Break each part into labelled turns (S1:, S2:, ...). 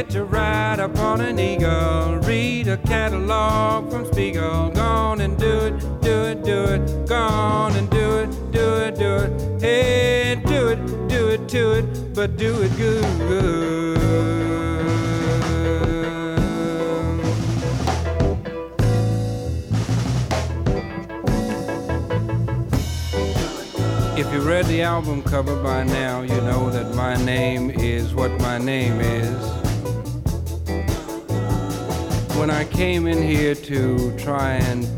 S1: hit your ride upon an eagle. Read a catalog from Spiegel. Gone and do it, do it, do it. Gone and do it, do it, do it. Hey, do it, do it, do it, but do it good. If you read the album cover by now, you know that my name is what my name is. Came in here to try and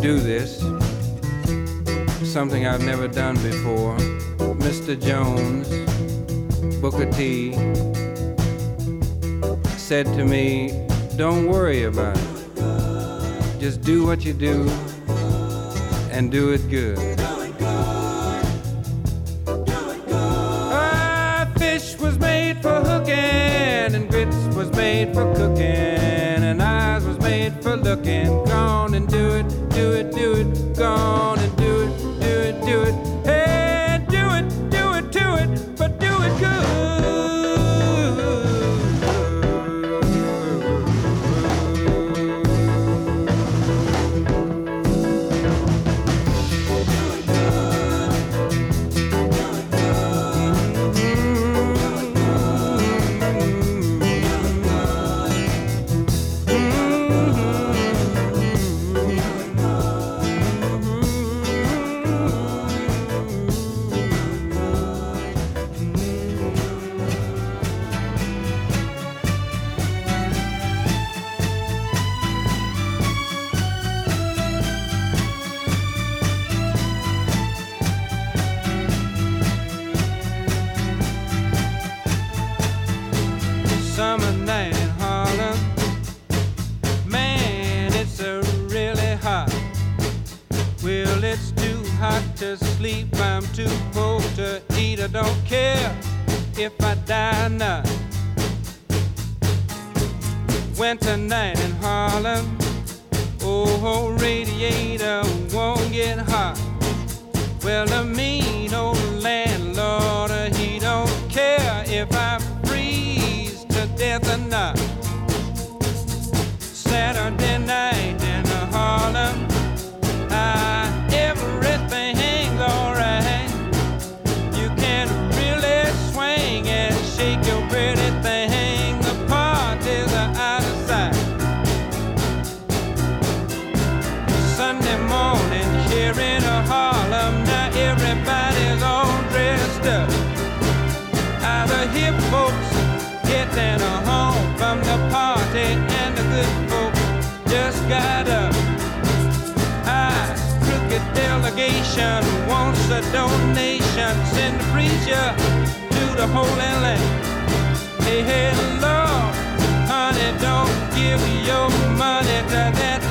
S1: do this, something I've never done before, Mr. Jones, Booker T, said to me, Don't worry about it. Just do what you do and do it good. Gone and do it, do it, do it. Gone and do it, don't care if I die or not. Winter night in Harlem, oh, radiator won't get hot. Well, the mean old landlord, he don't care if I freeze to death or not. nation wants a donation. Send a preacher to the Holy Land. Hey, hey, Lord, honey, don't give your money to that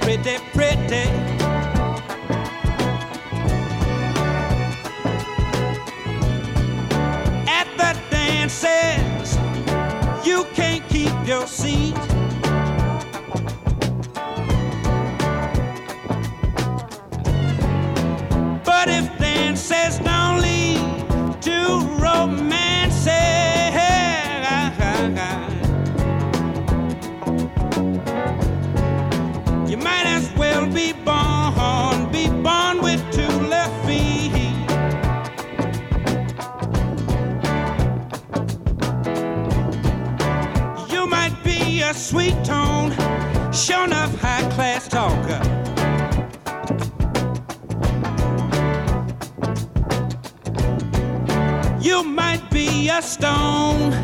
S1: pretty, pretty. At the dances. sure enough high class talker. You might be a stone.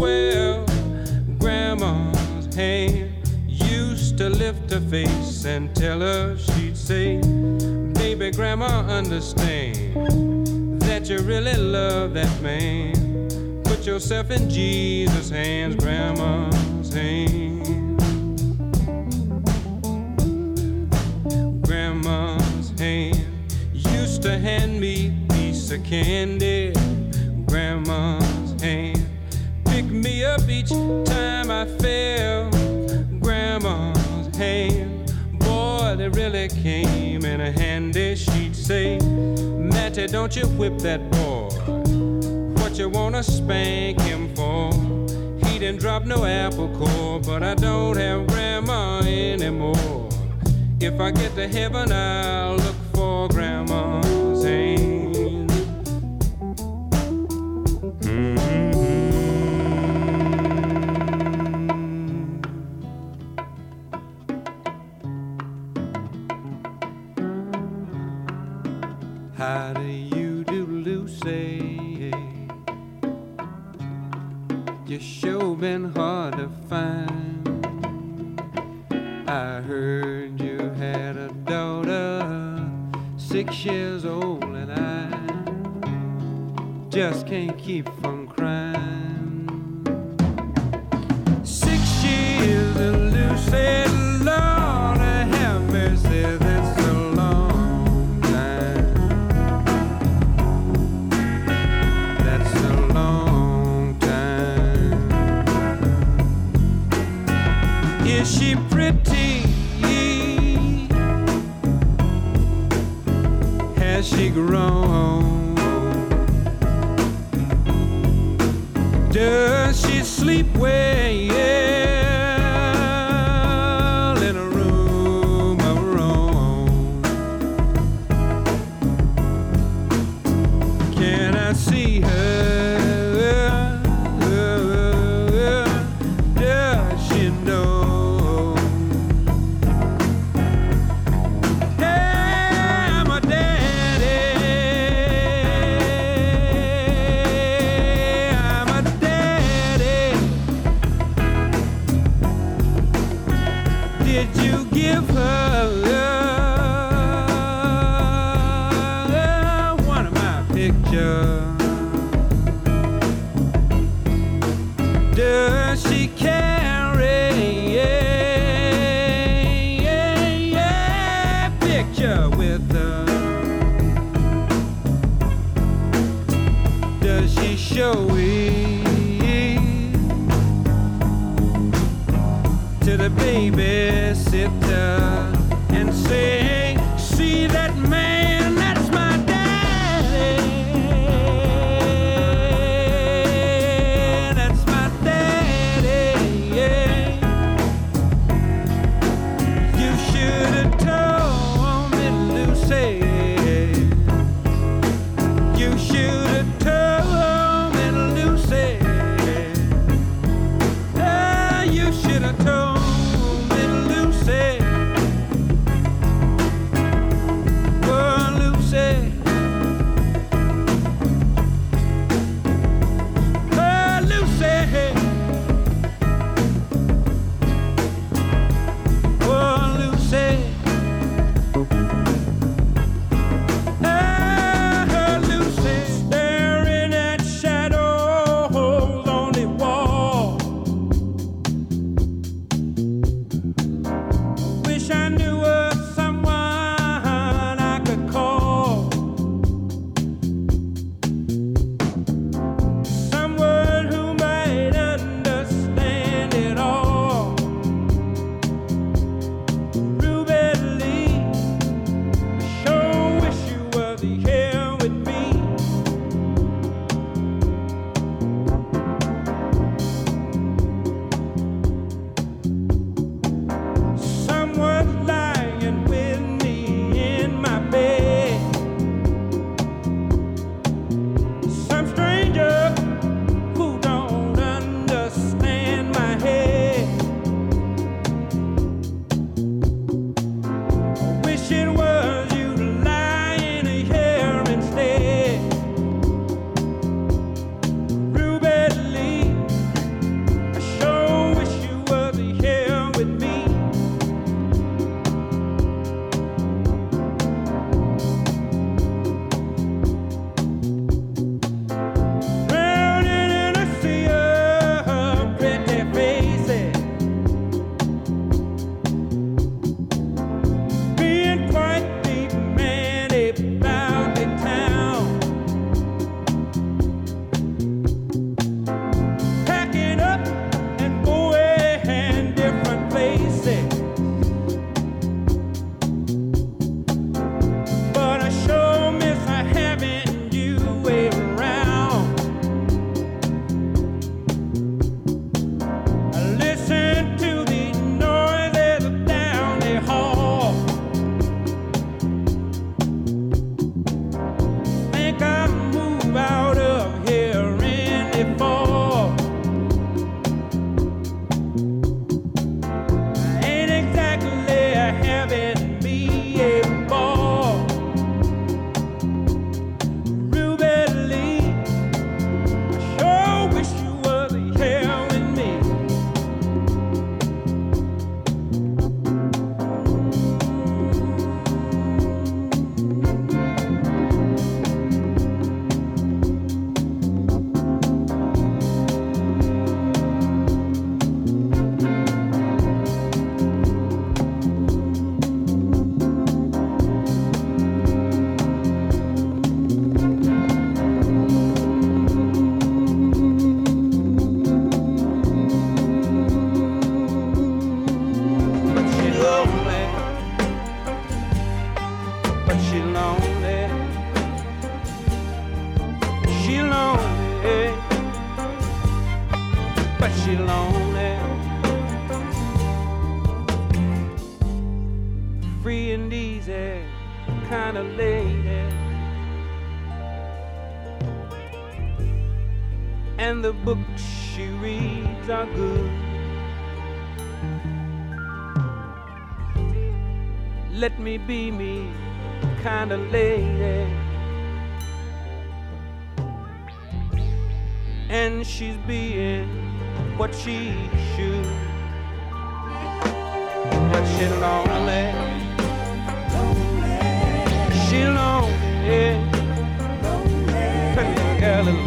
S1: swell. Grandma's hand used to lift her face and tell her she'd say, Baby, grandma, understand that you really love that man. Put yourself in Jesus' hands, grandma's hands. Grandma's hand used to hand me a piece of candy. Picked me up each time I fell. Grandma's hand, boy, they really came in handy. She'd say, Matty, don't you whip that boy. What you wanna spank him for? He didn't drop no apple core, but I don't have grandma anymore. If I get to heaven, I'll look for grandma. been hard to find. I heard you had a daughter, six years old, and I just can't keep from crying. Six years and grown. Does she sleep well? But she lonely. Free and easy, kind of lady. And the books she reads are good. Let me be me, kind of lady. And she's being what she should. But she lonely. She lonely. Little girl is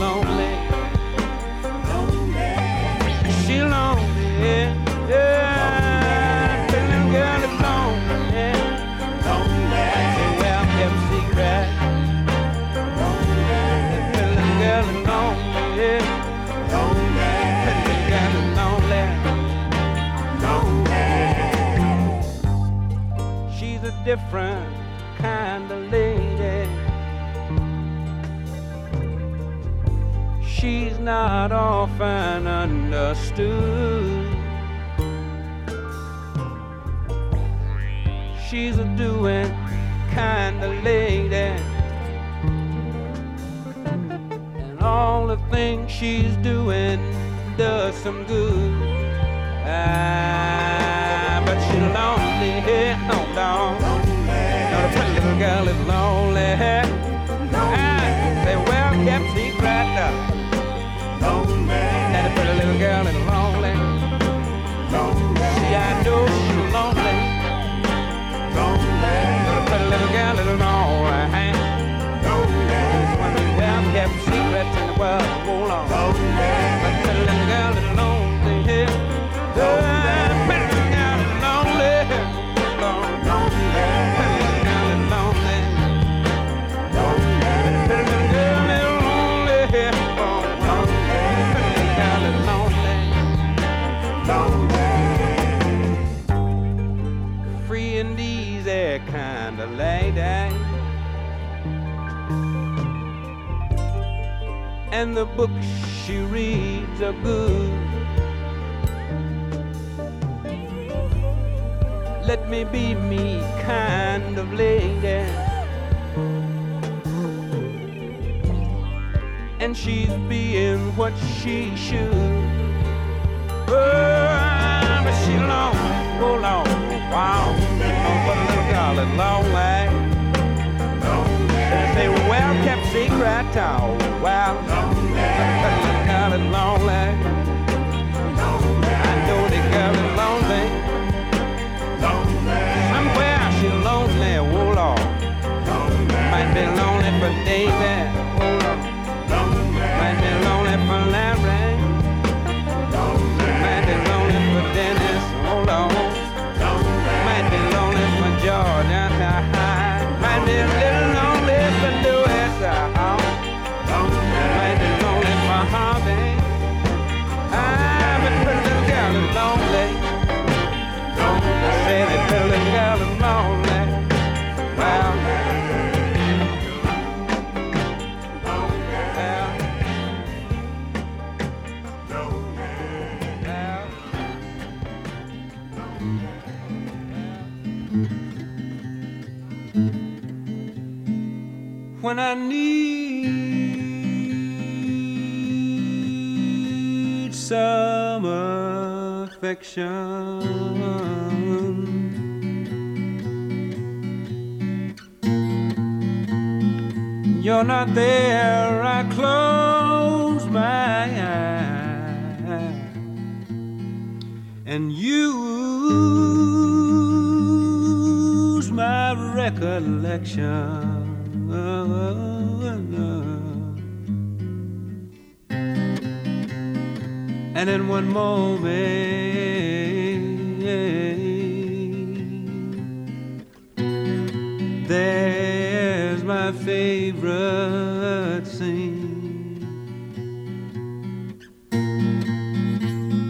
S1: different kind of lady. She's not often understood. She's a doing kind of lady. And all the things she's doing does some good. Ah, lonely, on. Now the pretty little girl is lonely. Ah, say, well, kept secret. That the pretty little girl is lonely. See, I know she's lonely. Now the pretty little girl is lonely. When we well kept secrets in the world, on. But kind of lady. And the books she reads are good. Let me be me kind of lady. And she's being what she should. Oh, but she lonely, oh long, wow. Girl is lonely. They say, well, kept secret, oh, well. Little girl lonely. When I need some affection. You're not there, I close my eyes and use my recollection. And in one moment, there's my favorite scene.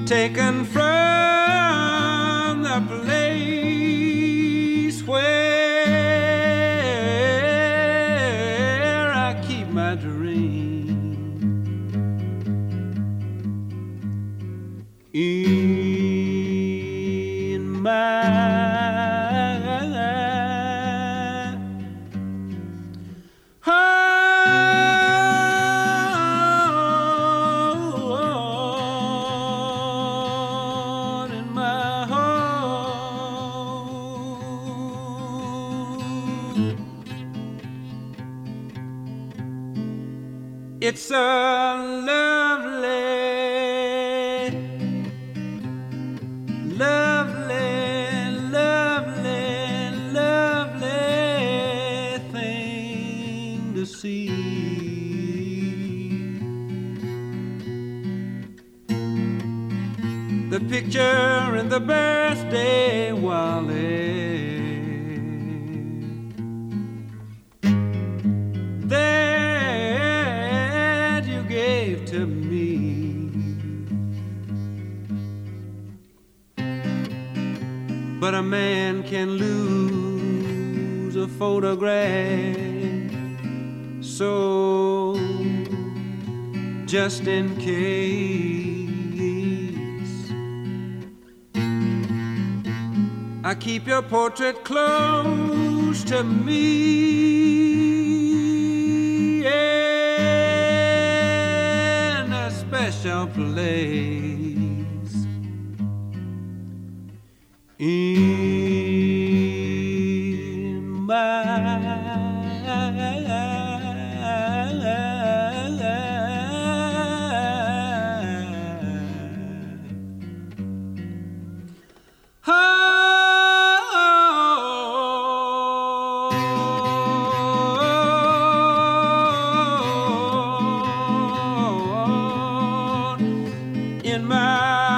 S1: Taken from A lovely, lovely, lovely, lovely thing to see. The picture in the birthday wallet. Man can lose a photograph. So, just in case, I keep your portrait close to me in a special place. in my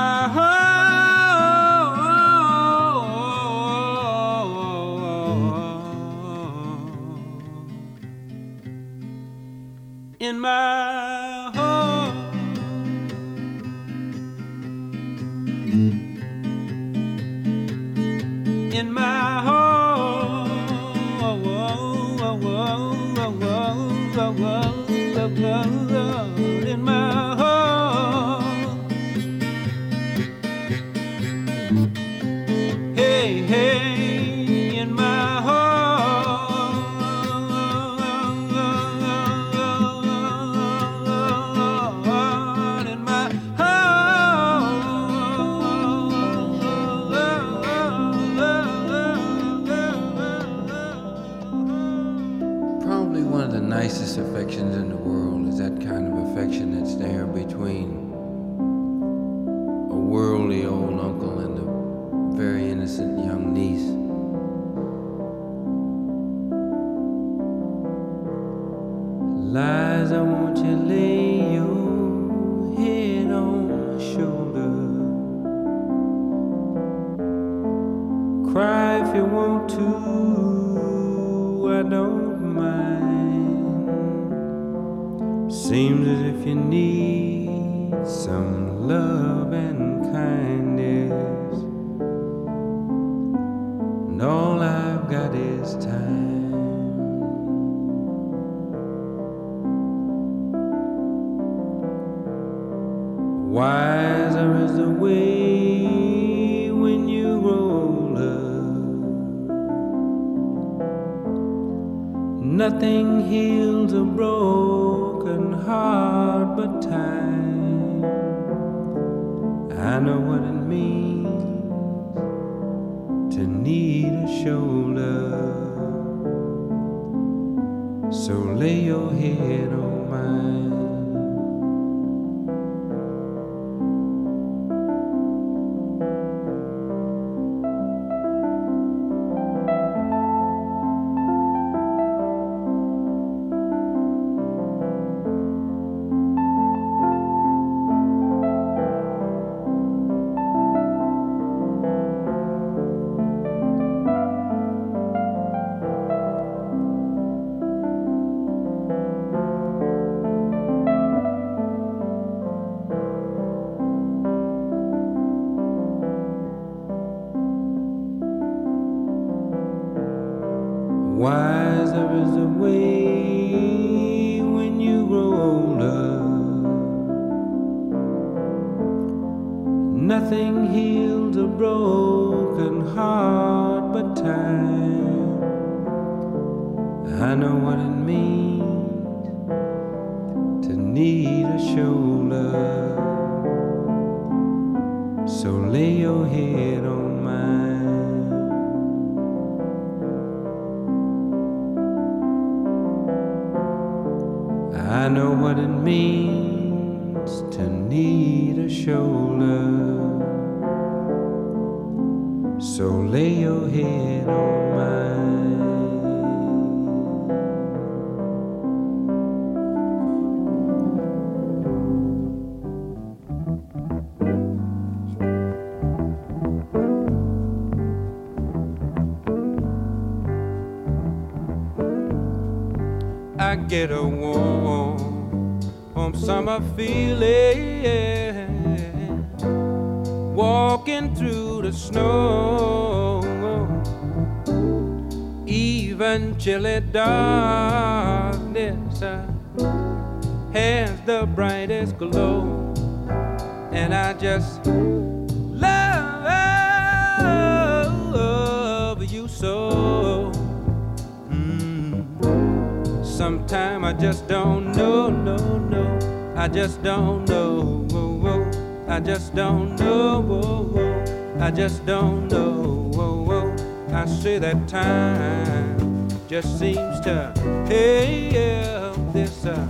S1: that time just seems to help this uh,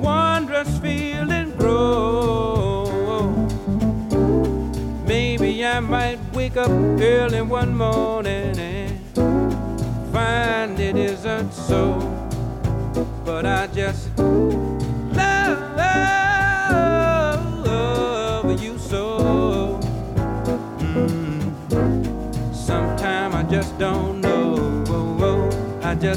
S1: wondrous feeling grow. Maybe I might wake up early one morning and find it isn't so, but I just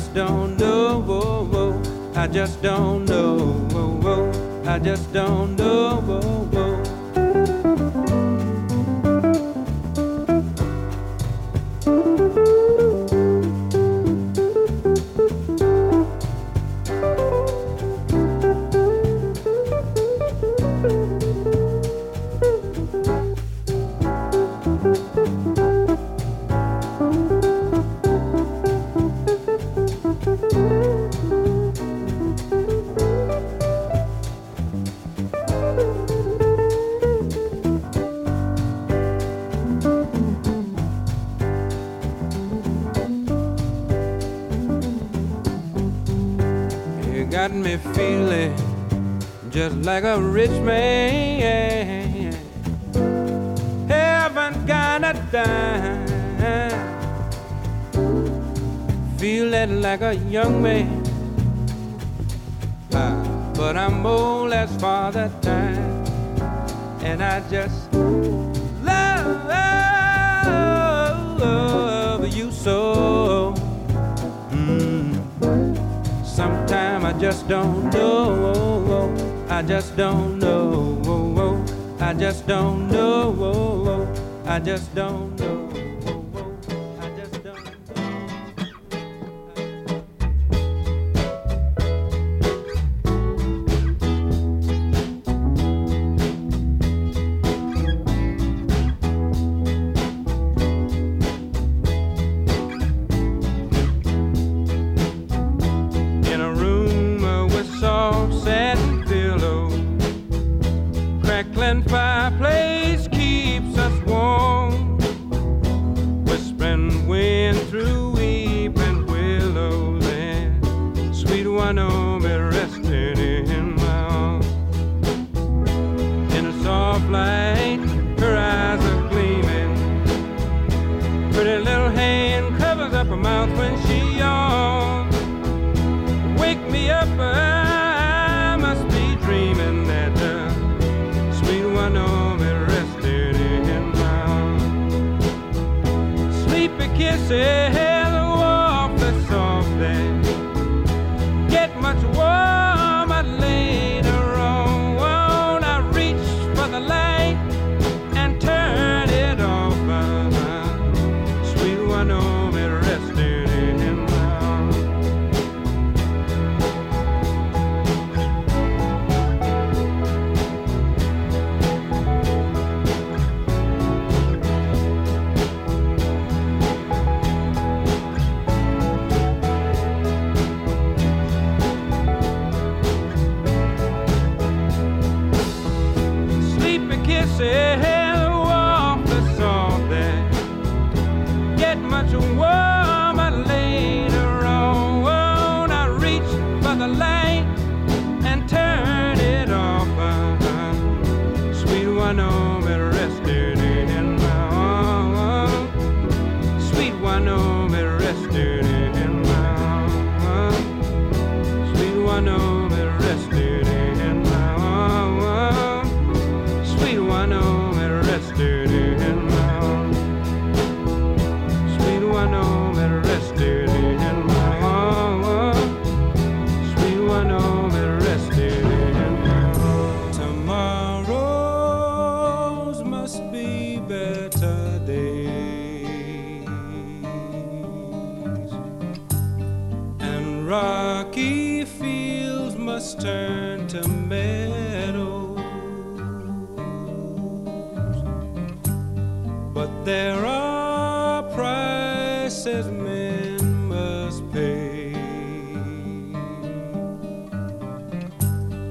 S1: just don't know. Whoa, whoa. I just don't know. Whoa, whoa. I just don't know. Whoa. rich man.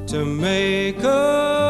S1: To make a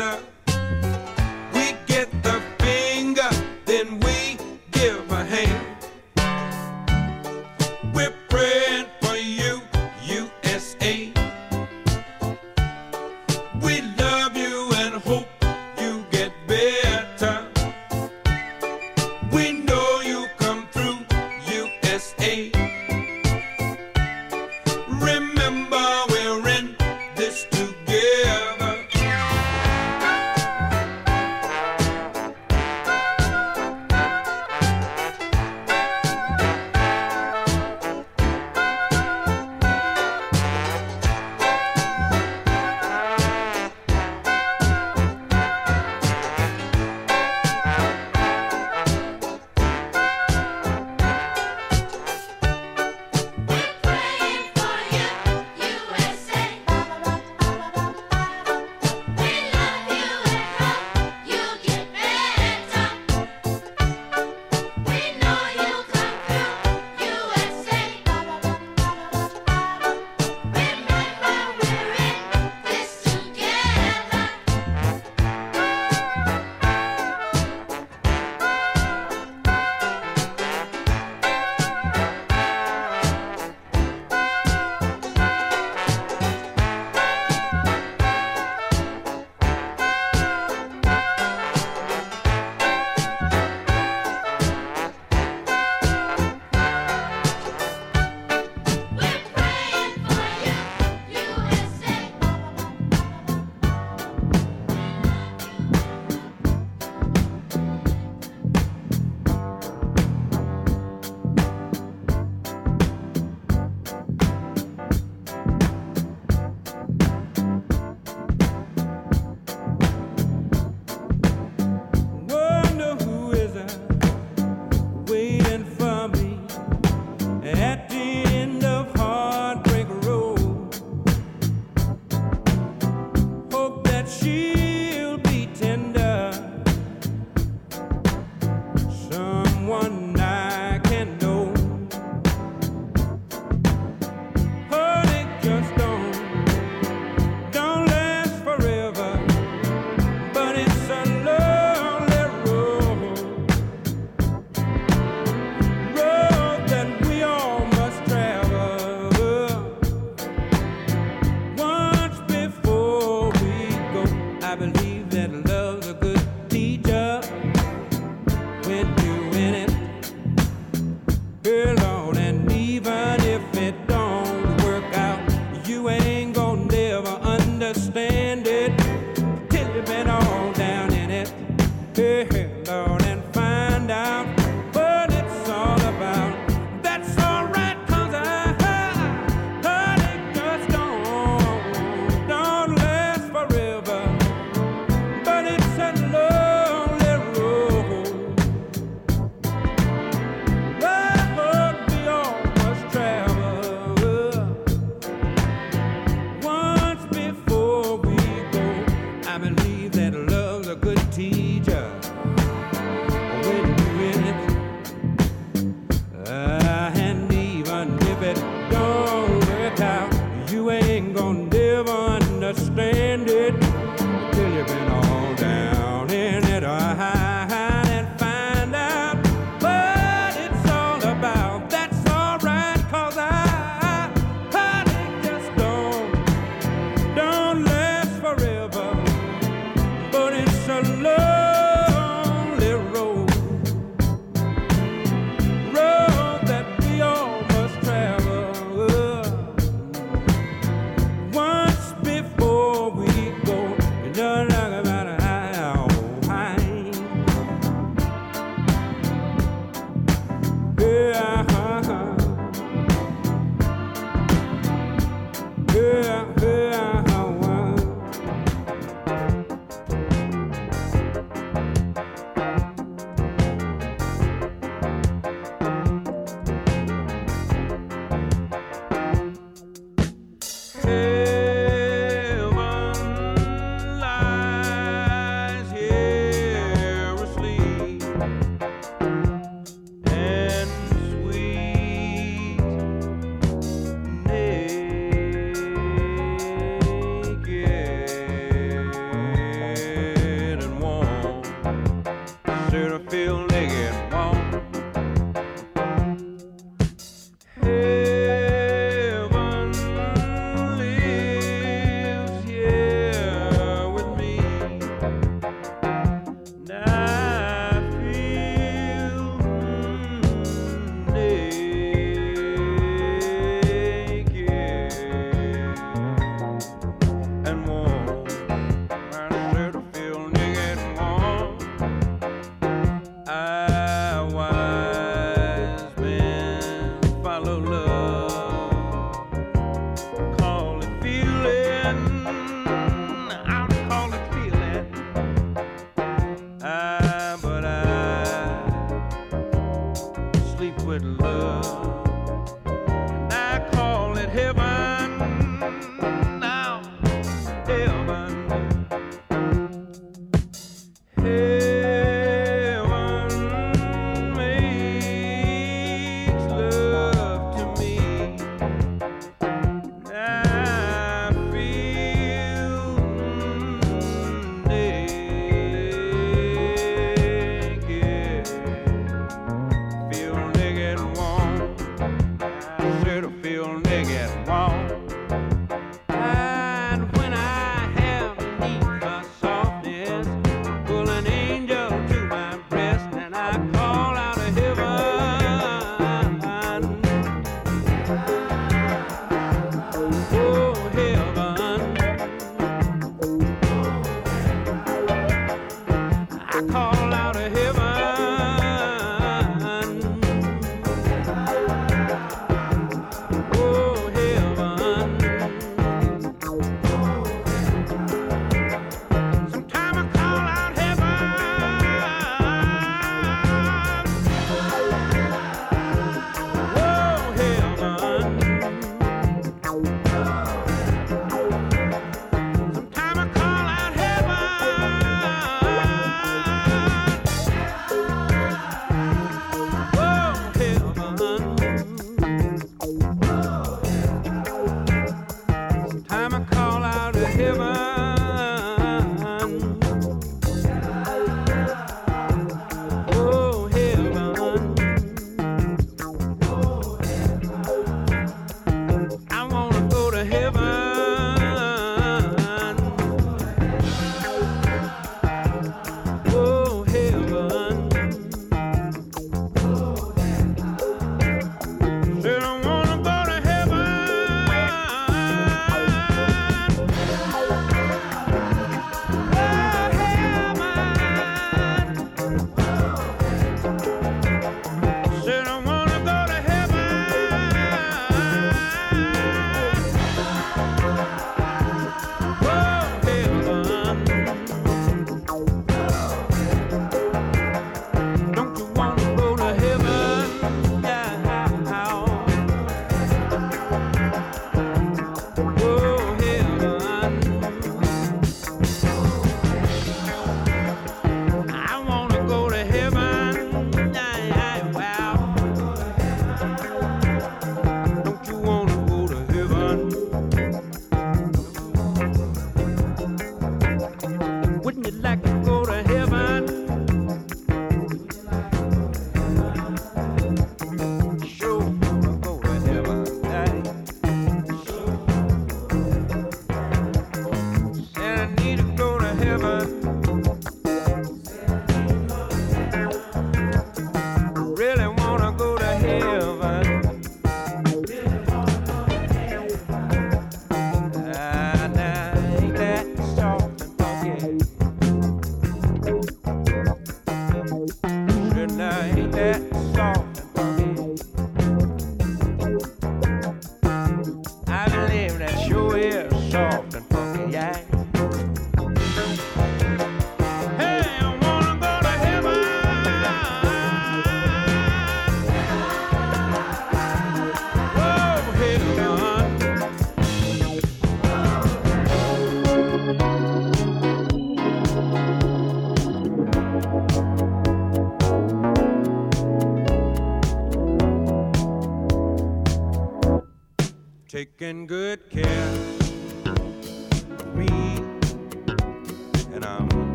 S1: Yoksa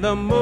S1: the moon.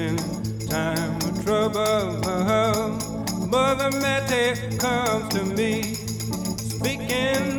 S1: in time of trouble. Uh-huh. Mother Mette comes to me speaking